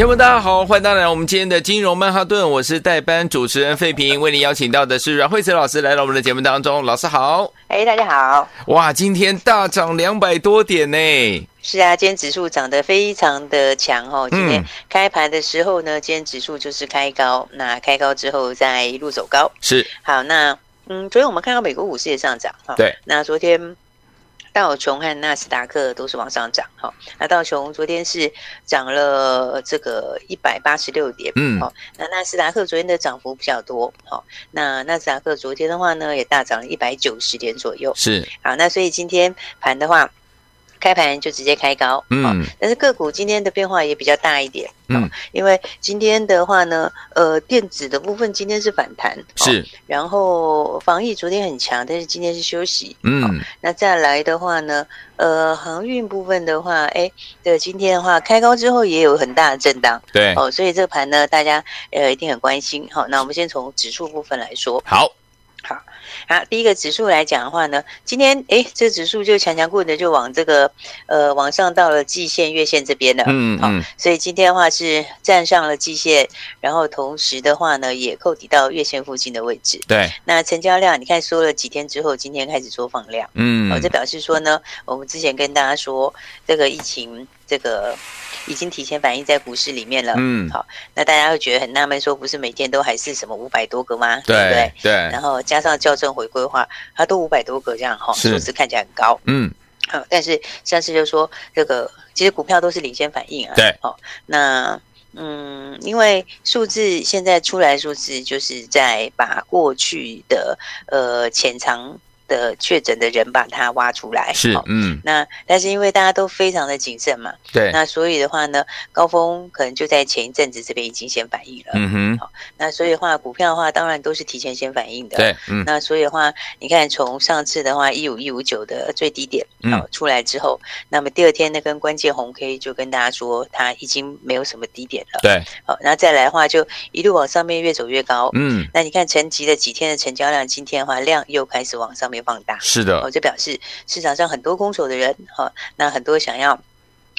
听众大家好，欢迎大家来到我们今天的金融曼哈顿，我是代班主持人费平，为您邀请到的是阮慧慈老师来到我们的节目当中，老师好，哎，大家好，哇，今天大涨两百多点呢，是啊，今天指数涨得非常的强哦，今天开盘的时候呢，今天指数就是开高，那开高之后再一路走高，是，好，那嗯，昨天我们看到美国股市也上涨哈，对，那昨天。道琼和纳斯达克都是往上涨，哈，那道琼昨天是涨了这个一百八十六点，嗯，好，那纳斯达克昨天的涨幅比较多，好，那纳斯达克昨天的话呢，也大涨了一百九十点左右，是，好，那所以今天盘的话。开盘就直接开高，嗯，但是个股今天的变化也比较大一点，嗯，因为今天的话呢，呃，电子的部分今天是反弹，是，然后防疫昨天很强，但是今天是休息，嗯，那再来的话呢，呃，航运部分的话，哎，对，今天的话开高之后也有很大的震荡，对，哦，所以这个盘呢，大家呃一定很关心，好，那我们先从指数部分来说，好。好，好，第一个指数来讲的话呢，今天诶，这个指数就强强滚的就往这个呃往上到了季线、月线这边了，嗯嗯，所以今天的话是站上了季线，然后同时的话呢也扣抵到月线附近的位置，对。那成交量你看说了几天之后，今天开始做放量，嗯，哦，这表示说呢，我们之前跟大家说这个疫情这个。已经提前反映在股市里面了。嗯，好，那大家会觉得很纳闷，说不是每天都还是什么五百多个吗？对，对不对？对。然后加上校正回归的话，它都五百多个这样哈，数字看起来很高。嗯，好，但是上次就说这个，其实股票都是领先反应啊。对。好，那嗯，因为数字现在出来，数字就是在把过去的呃潜藏。的确诊的人把它挖出来是，嗯，那但是因为大家都非常的谨慎嘛，对，那所以的话呢，高峰可能就在前一阵子这边已经先反应了，嗯哼，好，那所以的话，股票的话当然都是提前先反应的，对，嗯，那所以的话，你看从上次的话一五一五九的最低点，好出来之后，那么第二天那根关键红 K 就跟大家说它已经没有什么低点了，对，好，然后再来的话就一路往上面越走越高，嗯，那你看沉寂的几天的成交量，今天的话量又开始往上面。放大。是的，哦，就表示市场上很多空手的人，哈，那很多想要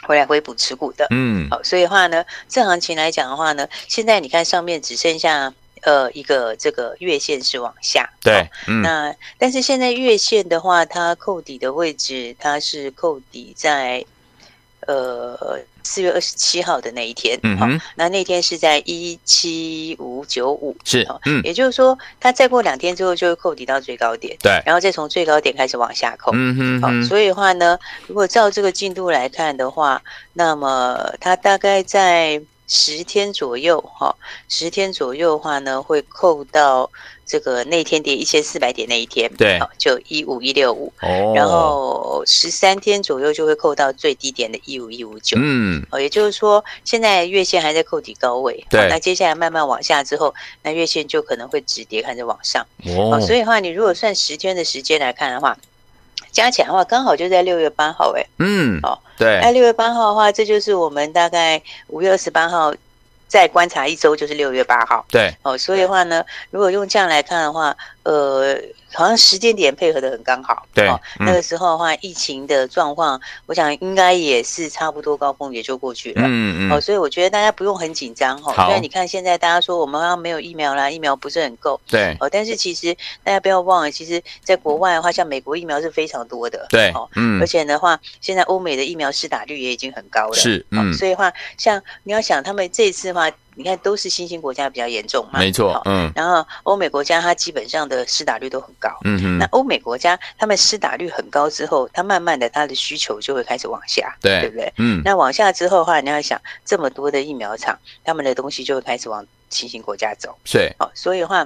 回来回补持股的，嗯，好，所以的话呢，这行情来讲的话呢，现在你看上面只剩下呃一个这个月线是往下，对，嗯，那但是现在月线的话，它扣底的位置，它是扣底在呃。四月二十七号的那一天，嗯哼，那那天是在一七五九五，是，嗯，也就是说，它再过两天之后就会扣抵到最高点，对，然后再从最高点开始往下扣，嗯哼，好，所以的话呢，如果照这个进度来看的话，那么它大概在十天左右，哈，十天左右的话呢，会扣到。这个那天跌一千四百点那一天，对，就一五一六五，哦，然后十三天左右就会扣到最低点的一五一五九，嗯，哦，也就是说现在月线还在扣底高位，对，那接下来慢慢往下之后，那月线就可能会止跌，开始往上，哦，所以的话，你如果算十天的时间来看的话，加起来的话，刚好就在六月八号，哎，嗯，哦，对，那六月八号的话，这就是我们大概五月二十八号。再观察一周就是六月八号，对，哦，所以的话呢，如果用这样来看的话，呃，好像时间点配合的很刚好，对，哦，那个时候的话，疫情的状况，我想应该也是差不多高峰也就过去了，嗯嗯，哦，所以我觉得大家不用很紧张，哈，虽然你看现在大家说我们好像没有疫苗啦，疫苗不是很够，对，哦，但是其实大家不要忘了，其实在国外的话，像美国疫苗是非常多的，对，哦，嗯，而且的话，现在欧美的疫苗施打率也已经很高了，是，嗯，所以的话，像你要想他们这次的话。你看，都是新兴国家比较严重嘛，没错，嗯，然后欧美国家它基本上的施打率都很高，嗯哼，那欧美国家他们施打率很高之后，它慢慢的它的需求就会开始往下，对，对不对？嗯，那往下之后的话，你要想这么多的疫苗厂，他们的东西就会开始往新兴国家走，对，哦，所以的话，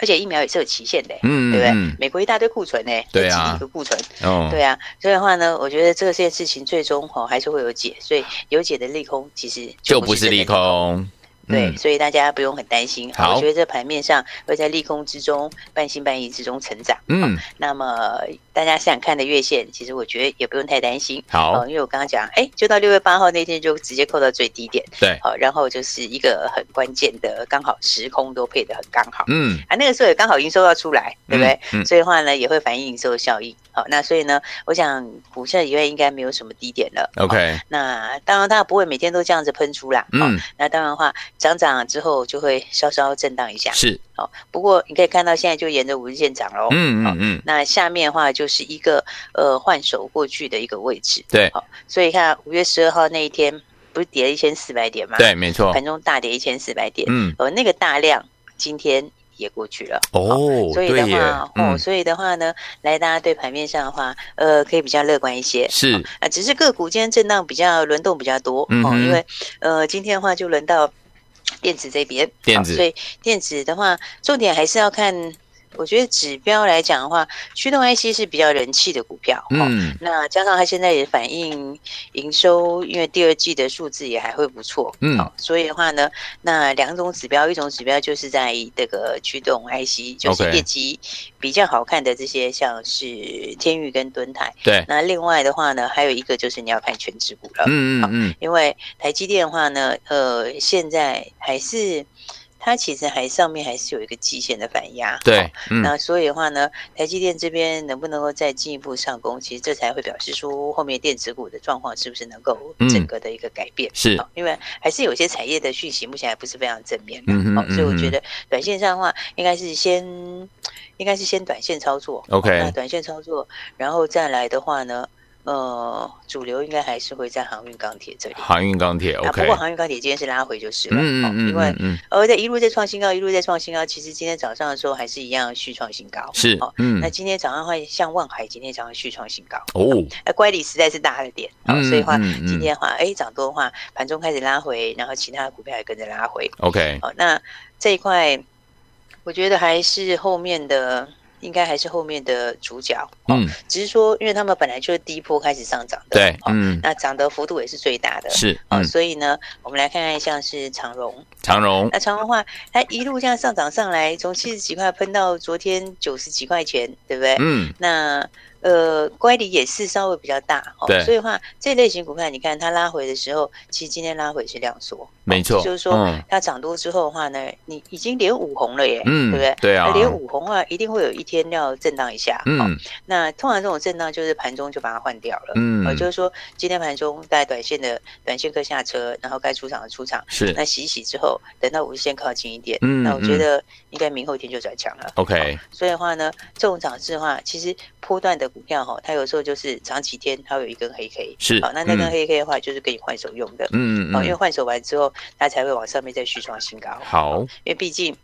而且疫苗也是有期限的，嗯，对不对？美国一大堆库存呢，对啊，几亿个库存，哦，对啊，所以的话呢，我觉得这个件事情最终哈还是会有解，所以有解的利空其实就不是利空。对，所以大家不用很担心。好，我觉得这盘面上会在利空之中、半信半疑之中成长。嗯，那么大家想看的月线，其实我觉得也不用太担心。好，因为我刚刚讲，哎，就到六月八号那天就直接扣到最低点。对，好，然后就是一个很关键的，刚好时空都配得很刚好。嗯，啊，那个时候也刚好营收要出来，对不对？嗯，所以的话呢，也会反映营收的效应。好，那所以呢，我想股市以外应该没有什么低点了。OK，那当然它不会每天都这样子喷出啦。嗯，那当然的话，涨涨之后就会稍稍震荡一下。是，好，不过你可以看到现在就沿着五日线涨喽。嗯嗯嗯。那下面的话就是一个呃换手过去的一个位置。对，好，所以看五月十二号那一天不是跌了一千四百点吗？对，没错，盘中大跌一千四百点。嗯，呃，那个大量今天。也过去了。哦，所以的话，哦，所以的话呢，来大家对盘面上的话，呃，可以比较乐观一些。是。啊，只是个股今天震荡比较轮动比较多哦，因为呃，今天的话就轮到电子这边，电子，所以电子的话，重点还是要看。我觉得指标来讲的话，驱动 IC 是比较人气的股票，嗯，那加上它现在也反映营收，因为第二季的数字也还会不错，嗯，所以的话呢，那两种指标，一种指标就是在这个驱动 IC，就是业绩比较好看的这些，像是天域跟敦泰，对，那另外的话呢，还有一个就是你要看权值股了，嗯嗯嗯，因为台积电的话呢，呃，现在还是。它其实还上面还是有一个季线的反压，对，嗯、那所以的话呢，台积电这边能不能够再进一步上攻？其实这才会表示说后面电子股的状况是不是能够整个的一个改变？嗯、是，因为还是有些产业的讯息目前还不是非常正面的，嗯嗯，所以我觉得短线上的话，应该是先应该是先短线操作，OK，那短线操作，然后再来的话呢？呃，主流应该还是会在航运钢铁这里。航运钢铁，OK。不过航运钢铁今天是拉回就是了，嗯嗯嗯，因为呃在一路在创新高，一路在创新高。其实今天早上的时候还是一样续创新高，是，嗯。那今天早上会像万海，今天早上续创新高哦。那乖离实在是大了点，所以话今天的话，哎，涨多的话，盘中开始拉回，然后其他的股票也跟着拉回，OK。好，那这一块，我觉得还是后面的。应该还是后面的主角，嗯，只是说，因为他们本来就是第一波开始上涨的，对，嗯，那涨的幅度也是最大的，是，嗯，所以呢，我们来看看像是长荣，长荣，那长荣的话，它一路这样上涨上来，从七十几块喷到昨天九十几块钱，对不对？嗯，那。呃，乖离也是稍微比较大哦，所以的话这类型股票，你看它拉回的时候，其实今天拉回是量缩，没错，就是说它涨多之后的话呢，你已经连五红了耶，嗯，对不对？对啊，连五红的话，一定会有一天要震荡一下，嗯，那通常这种震荡就是盘中就把它换掉了，嗯，就是说今天盘中带短线的短线客下车，然后该出场的出场，是，那洗一洗之后，等到五日线靠近一点，嗯，那我觉得应该明后天就转强了，OK，所以的话呢，这种涨势的话，其实波段的股票哈，它有。时候就是涨几天，它会有一根黑 K，是好，那那根黑 K 的话，就是给你换手用的，嗯嗯，因为换手完之后，它才会往上面再续创新高。好，因为毕竟。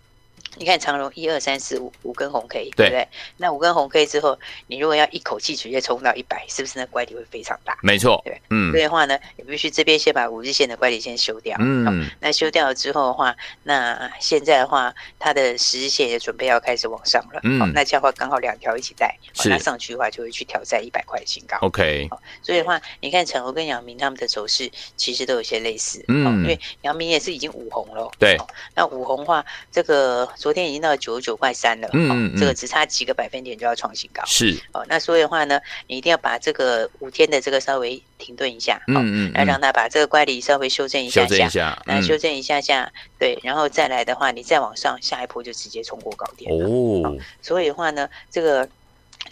你看长荣一二三四五五根红 K，对。不对？那五根红 K 之后，你如果要一口气直接冲到一百，是不是那乖离会非常大？没错，对，嗯，所以的话呢，你必须这边先把五日线的乖离先修掉，嗯，那修掉了之后的话，那现在的话，它的十日线也准备要开始往上了，嗯，那这样的话刚好两条一起带，那上去的话就会去挑战一百块的新高，OK，所以的话，你看长荣跟阳明他们的走势其实都有些类似，嗯，因为阳明也是已经五红了，对，那五红的话，这个昨天已经到九十九块三了，嗯，这个只差几个百分点就要创新高，是。哦。那所以的话呢，你一定要把这个五天的这个稍微停顿一下，嗯嗯，来让它把这个乖离稍微修正一下，修正一下，那修正一下下，对，然后再来的话，你再往上下一波就直接冲过高点哦。所以的话呢，这个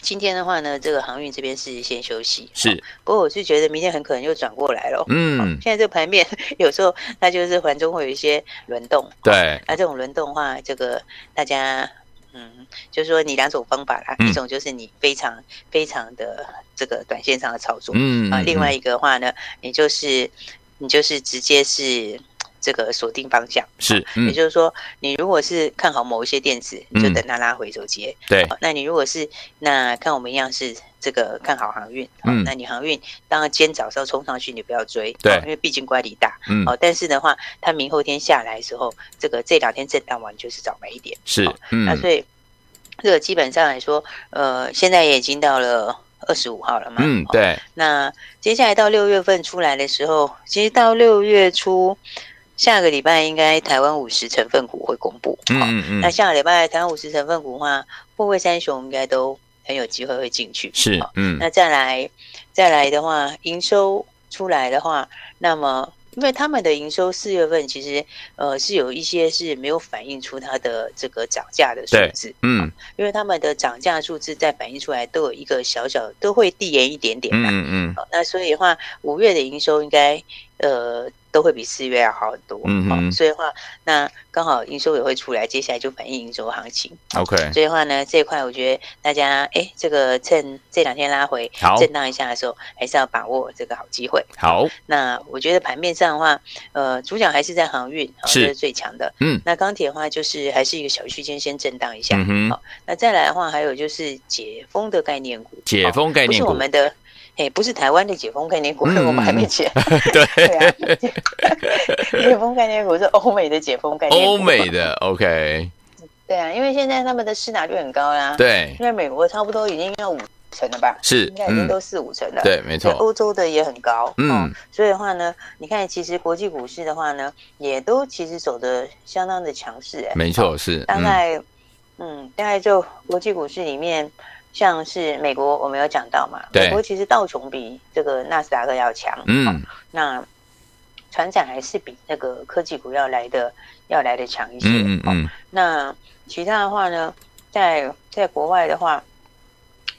今天的话呢，这个航运这边是先休息，是。不过我是觉得明天很可能又转过来了，嗯，现在这个盘面 有时候它就是盘中会有一些轮动，对，那这种轮动的话，这个大家。嗯，就是说你两种方法啦，嗯、一种就是你非常非常的这个短线上的操作，嗯啊，另外一个的话呢，你就是你就是直接是这个锁定方向，是，嗯、也就是说，你如果是看好某一些电子，你就等它拉回走接，对、嗯，那你如果是那看我们一样是这个看好航运，嗯，那你航运当然今天早上冲上去，你不要追，对，因为毕竟乖离大，嗯，哦，但是的话，它明后天下来的时候，这个这两天震荡完就是早买一点，是，嗯，那所以。这个基本上来说，呃，现在也已经到了二十五号了嘛。嗯，对。那接下来到六月份出来的时候，其实到六月初，下个礼拜应该台湾五十成分股会公布。嗯嗯嗯。那下个礼拜台湾五十成分股的话，富贵三雄应该都很有机会会进去。是，嗯。那再来再来的话，营收出来的话，那么。因为他们的营收四月份其实呃是有一些是没有反映出它的这个涨价的数字，嗯，因为他们的涨价数字在反映出来都有一个小小都会递延一点点，嗯嗯，那所以的话五月的营收应该呃。都会比四月要好很多，嗯嗯，所以的话，那刚好营收也会出来，接下来就反映营收行情，OK。所以的话呢，这一块我觉得大家，哎，这个趁这两天拉回，好震荡一下的时候，还是要把握这个好机会。好，那我觉得盘面上的话，呃，主角还是在航运，是，这是最强的，嗯。那钢铁的话，就是还是一个小区间先震荡一下，嗯，好。那再来的话，还有就是解封的概念股，解封概念股，不是我们的。哎，不是台湾的解封概念股，我们还没解。对对啊，解封概念股是欧美的解封概念股。欧美的 OK。对啊，因为现在他们的市拿率很高啦。对。因为美国差不多已经要五成了吧？是，应该已经都四五成了。对，没错。欧洲的也很高。嗯。所以的话呢，你看，其实国际股市的话呢，也都其实走的相当的强势。哎，没错，是。大概，嗯，大概就国际股市里面。像是美国，我们有讲到嘛？美国其实道琼比这个纳斯达克要强。嗯、哦，那船展还是比那个科技股要来的要来的强一些。嗯嗯、哦。那其他的话呢，在在国外的话，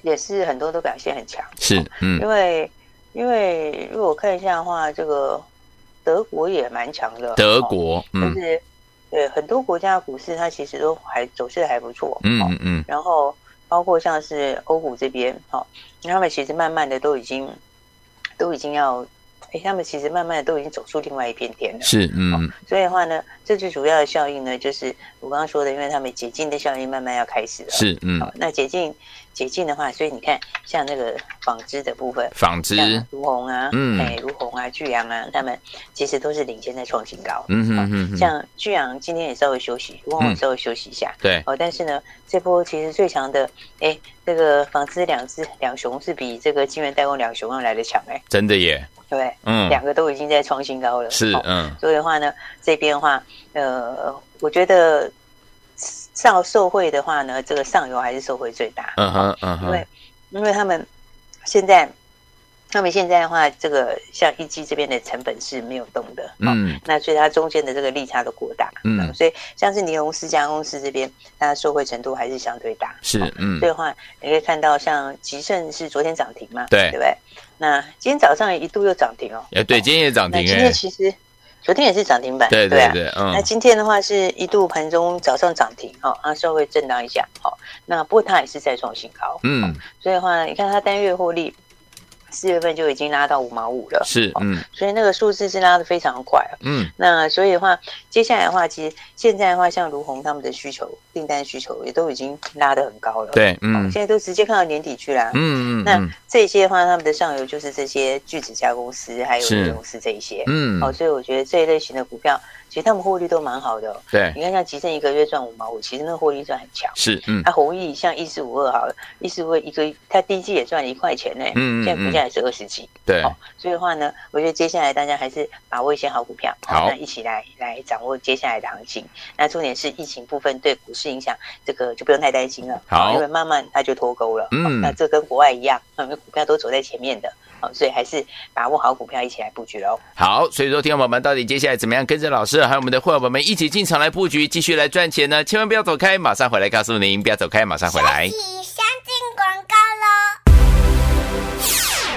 也是很多都表现很强。是，嗯。因为因为如果看一下的话，这个德国也蛮强的。德国，嗯。就是对很多国家的股市，它其实都还走势还不错。嗯嗯嗯。然后。包括像是欧股这边，好，他们其实慢慢的都已经都已经要，哎，他们其实慢慢的都已经走出另外一片天了。是，嗯。所以的话呢，这最主要的效应呢，就是我刚刚说的，因为他们解禁的效应慢慢要开始了。是，嗯。那解禁。解禁的话，所以你看，像那个纺织的部分，纺织，如虹啊，嗯，哎，如虹啊，巨阳啊，他们其实都是领先在创新高。嗯哼嗯嗯。像巨阳今天也稍微休息，如虹也稍微休息一下。对。哦，但是呢，这波其实最强的，哎，这个纺织两只两雄是比这个金源代工两雄要来的强哎。真的耶。对。嗯。两个都已经在创新高了。是，嗯。所以的话呢，这边的话，呃，我觉得。上受惠的话呢，这个上游还是受惠最大。嗯哼，嗯哼，因为因为他们现在，他们现在的话，这个像一机这边的成本是没有动的。嗯，那所以它中间的这个利差都过大。嗯，所以像是尼龙四家公司这边，它的受惠程度还是相对大。是，嗯，所以的话你可以看到，像吉盛是昨天涨停嘛？对，对不对？那今天早上一度又涨停哦。哎，对，今天也涨停。今天其实。昨天也是涨停板，对对对，嗯。那今天的话是一度盘中早上涨停，哈，啊稍微震荡一下，好，那不过它也是再创新高，嗯，所以的话，你看它单月获利。四月份就已经拉到五毛五了，是，嗯，所以那个数字是拉的非常快，嗯，那所以的话，接下来的话，其实现在的话，像如虹他们的需求订单需求也都已经拉的很高了，对，嗯，现在都直接看到年底去了，嗯嗯，那这些的话，他们的上游就是这些聚酯加公司还有公司这一些，嗯，好，所以我觉得这一类型的股票。其实他们获利都蛮好的，对，你看像吉盛一个月赚五毛五，其实那个获利算很强。是，嗯，它弘毅像一四五二好了，一四五二一个，它第一季也赚了一块钱呢，嗯，现在股价也是二十几，对，所以的话呢，我觉得接下来大家还是把握一些好股票，好，那一起来来掌握接下来的行情。那重点是疫情部分对股市影响，这个就不用太担心了，好，因为慢慢它就脱钩了，嗯，那这跟国外一样，因 为股票都走在前面的。好，所以还是把握好股票，一起来布局喽。好，所以说，听众友们，到底接下来怎么样跟着老师还有我们的会员友们一起进场来布局，继续来赚钱呢？千万不要走开，马上回来告诉您，不要走开，马上回来。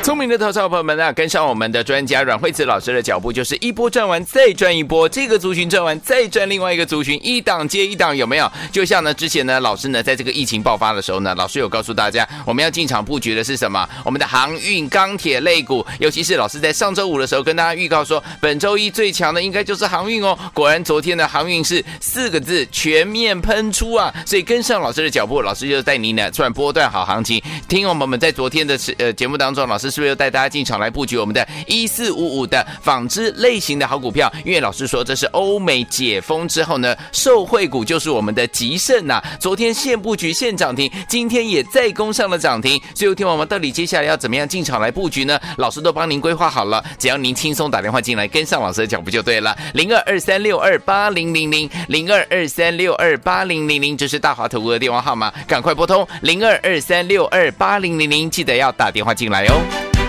聪明的投资朋友们啊，跟上我们的专家阮慧慈老师的脚步，就是一波赚完再赚一波，这个族群赚完再赚另外一个族群，一档接一档，有没有？就像呢，之前呢，老师呢，在这个疫情爆发的时候呢，老师有告诉大家，我们要进场布局的是什么？我们的航运、钢铁类股，尤其是老师在上周五的时候跟大家预告说，本周一最强的应该就是航运哦。果然，昨天的航运是四个字全面喷出啊！所以跟上老师的脚步，老师就带您呢赚波段好行情。听我们们在昨天的呃节目当中，老师。是不是又带大家进场来布局我们的一四五五的纺织类型的好股票？因为老师说这是欧美解封之后呢，受惠股就是我们的吉盛呐。昨天现布局现涨停，今天也再攻上了涨停。所以，听我们到底接下来要怎么样进场来布局呢？老师都帮您规划好了，只要您轻松打电话进来，跟上老师的脚步就对了。零二二三六二八零零零零二二三六二八零零零，这是大华投顾的电话号码，赶快拨通零二二三六二八零零零，记得要打电话进来哦。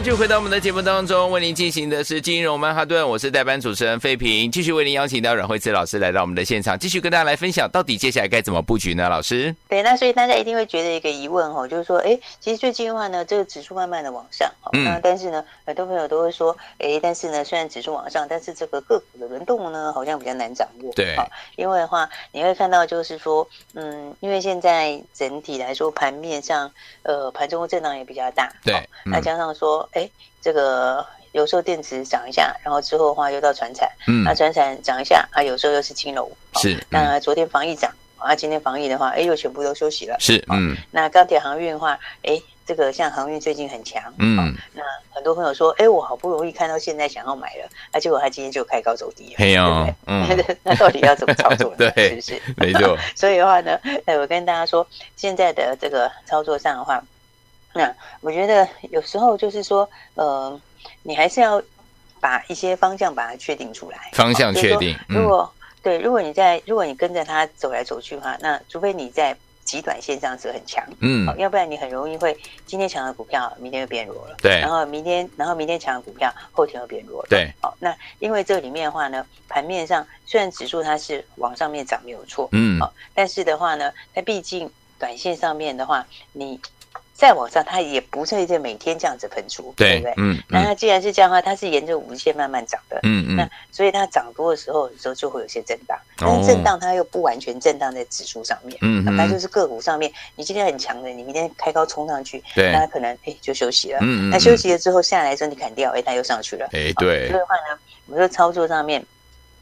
继续回到我们的节目当中，为您进行的是金融曼哈顿，我是代班主持人费平，继续为您邀请到阮慧慈老师来到我们的现场，继续跟大家来分享，到底接下来该怎么布局呢？老师，对，那所以大家一定会觉得一个疑问哦，就是说，哎，其实最近的话呢，这个指数慢慢的往上，嗯，那但是呢，很多朋友都会说，哎，但是呢，虽然指数往上，但是这个个股的轮动呢，好像比较难掌握，对，因为的话，你会看到就是说，嗯，因为现在整体来说盘面上，呃，盘中震荡也比较大，对，那加上说。哎，这个有时候电子涨一下，然后之后的话又到船产，嗯，那船产涨一下，啊，有时候又是金融，是。那昨天防疫涨，啊，今天防疫的话，哎，又全部都休息了，是，嗯。那钢铁航运的话，哎，这个像航运最近很强，嗯。那很多朋友说，哎，我好不容易看到现在想要买了，啊，结果他今天就开高走低了，嘿哦，嗯。那到底要怎么操作呢？对，是不是？没错。所以的话呢，哎，我跟大家说，现在的这个操作上的话。那我觉得有时候就是说，呃，你还是要把一些方向把它确定出来。方向确定。如果、嗯、对，如果你在，如果你跟着它走来走去的话，那除非你在极短线上是很强，嗯，要不然你很容易会今天强的股票，明天就变弱了。对。然后明天，然后明天强的股票，后天又变弱了。对。好，那因为这里面的话呢，盘面上虽然指数它是往上面涨没有错，嗯，好，但是的话呢，它毕竟短线上面的话，你。再往上，它也不是在每天这样子喷出，对，对不对？嗯，嗯，那它既然是这样的话，它是沿着五日线慢慢涨的，嗯嗯，那所以它涨多的时候，有时候就会有些震荡，但是震荡它又不完全震荡在指数上面，嗯，那就是个股上面，你今天很强的，你明天开高冲上去，对，那它可能哎就休息了，嗯嗯，那休息了之后下来的时候你砍掉，哎，它又上去了，哎，对，所以的话呢，我们说操作上面，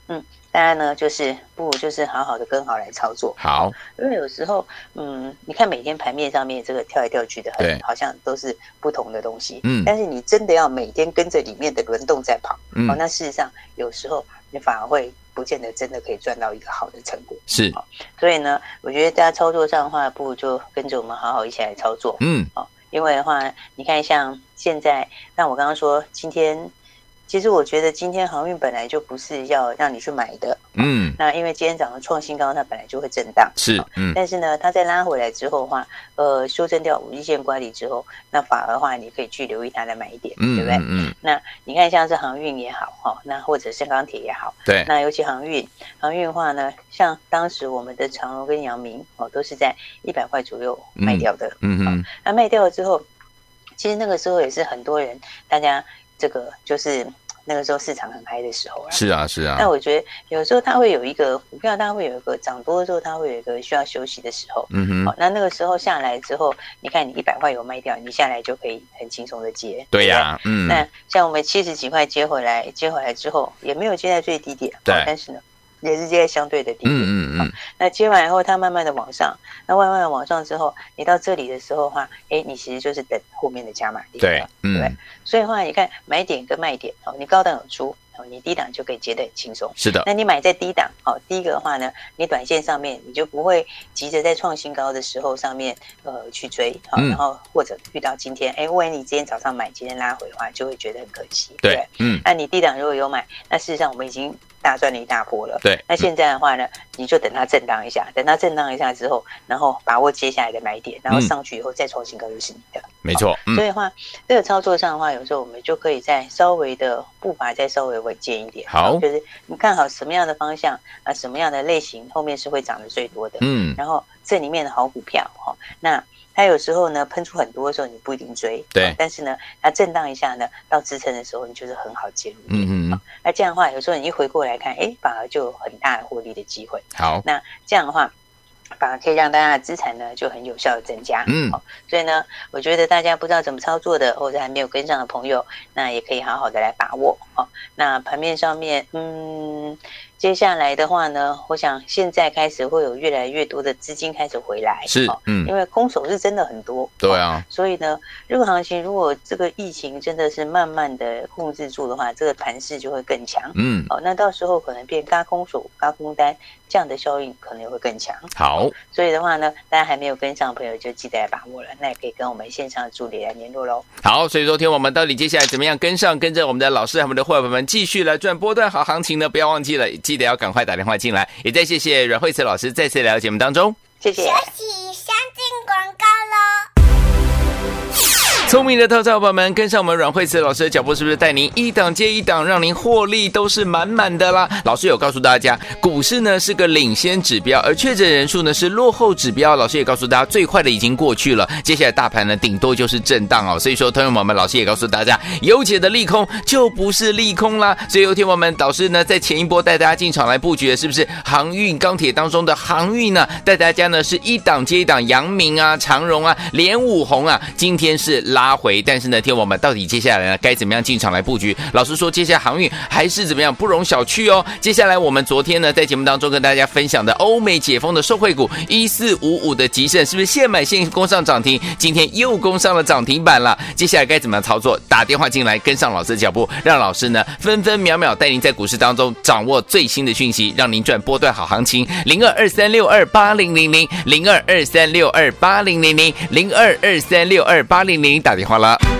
嗯。大家呢，就是不如就是好好的跟好来操作。好，因为有时候，嗯，你看每天盘面上面这个跳来跳去的很，很好像都是不同的东西。嗯，但是你真的要每天跟着里面的轮动在跑，嗯，哦，那事实上有时候你反而会不见得真的可以赚到一个好的成果。是，哦，所以呢，我觉得大家操作上的话，不如就跟着我们好好一起来操作。嗯，哦，因为的话，你看像现在，那我刚刚说今天。其实我觉得今天航运本来就不是要让你去买的，嗯，那因为今天早上创新高，它本来就会震荡，是，嗯，但是呢，它再拉回来之后的话，呃，修正掉五日线乖离之后，那反而的话，你可以去留意它的买点，嗯，对不对？嗯，那你看像是航运也好，哈，那或者是钢铁也好，对，那尤其航运，航运的话呢，像当时我们的长荣跟阳明哦，都是在一百块左右卖掉的，嗯嗯，那卖掉了之后，其实那个时候也是很多人，大家这个就是。那个时候市场很嗨的时候啊，是啊是啊。那我觉得有时候它会有一个股票，它会有一个涨多的时候，它会有一个需要休息的时候。嗯哼。好，那那个时候下来之后，你看你一百块有卖掉，你下来就可以很轻松的接。对呀，嗯。那像我们七十几块接回来，接回来之后也没有接在最低点，对。但是呢。也是接在相对的低点，嗯嗯嗯。那接完以后，它慢慢的往上，那慢慢的往上之后，你到这里的时候的话，哎，你其实就是等后面的加码点，对，嗯，对。所以的话，你看买点跟卖点，哦，你高档有出，哦，你低档就可以接得很轻松，是的。那你买在低档，哦，第一个的话呢，你短线上面你就不会急着在创新高的时候上面呃去追，好，然后或者遇到今天，哎，万一你今天早上买，今天拉回的话，就会觉得很可惜，对，嗯。那你低档如果有买，那事实上我们已经。大赚了一大波了，对。那现在的话呢，你就等它震荡一下，等它震荡一下之后，然后把握接下来的买点，然后上去以后再创新高就是你的，没错。所以的话，这个操作上的话，有时候我们就可以再稍微的步伐再稍微稳健一点。好，就是你看好什么样的方向啊，什么样的类型后面是会涨得最多的，嗯。然后这里面的好股票哈，那。它有时候呢喷出很多的时候，你不一定追，对。但是呢，它震荡一下呢，到支撑的时候，你就是很好介入。嗯嗯嗯。那这样的话，有时候你一回过来看，哎，反而就有很大的获利的机会。好。那这样的话，反而可以让大家的资产呢就很有效的增加。嗯。所以呢，我觉得大家不知道怎么操作的，或者还没有跟上的朋友，那也可以好好的来把握。好，那盘面上面，嗯。接下来的话呢，我想现在开始会有越来越多的资金开始回来，是，嗯，因为空手是真的很多，对啊，所以呢，这个行情如果这个疫情真的是慢慢的控制住的话，这个盘势就会更强，嗯，哦，那到时候可能变嘎空手、嘎空单这样的效应可能也会更强。好，所以的话呢，大家还没有跟上的朋友就记得来把握了，那也可以跟我们线上的助理来联络喽。好，所以昨天我们到底接下来怎么样跟上，跟着我们的老师和我们的伙伴们继续来赚波段好行情呢？不要忘记了。记得要赶快打电话进来，也再谢谢阮慧慈老师再次来到节目当中，谢谢。聪明的投资者朋友们，跟上我们阮慧慈老师的脚步，是不是带您一档接一档，让您获利都是满满的啦？老师有告诉大家，股市呢是个领先指标，而确诊人数呢是落后指标。老师也告诉大家，最坏的已经过去了，接下来大盘呢顶多就是震荡哦。所以说，朋友们，老师也告诉大家，有解的利空就不是利空啦。所以，有天我们导师呢在前一波带大家进场来布局，是不是航运钢铁当中的航运呢？带大家呢是一档接一档，阳明啊、长荣啊、连五红啊，今天是老拉回，但是呢，听我们到底接下来呢该怎么样进场来布局？老师说，接下来航运还是怎么样，不容小觑哦。接下来我们昨天呢在节目当中跟大家分享的欧美解封的受惠股一四五五的吉盛，是不是现买现攻上涨停？今天又攻上了涨停板了。接下来该怎么样操作？打电话进来跟上老师的脚步，让老师呢分分秒秒带您在股市当中掌握最新的讯息，让您赚波段好行情。零二二三六二八零零零零二二三六二八零零零零二二三六二八零零打电话了。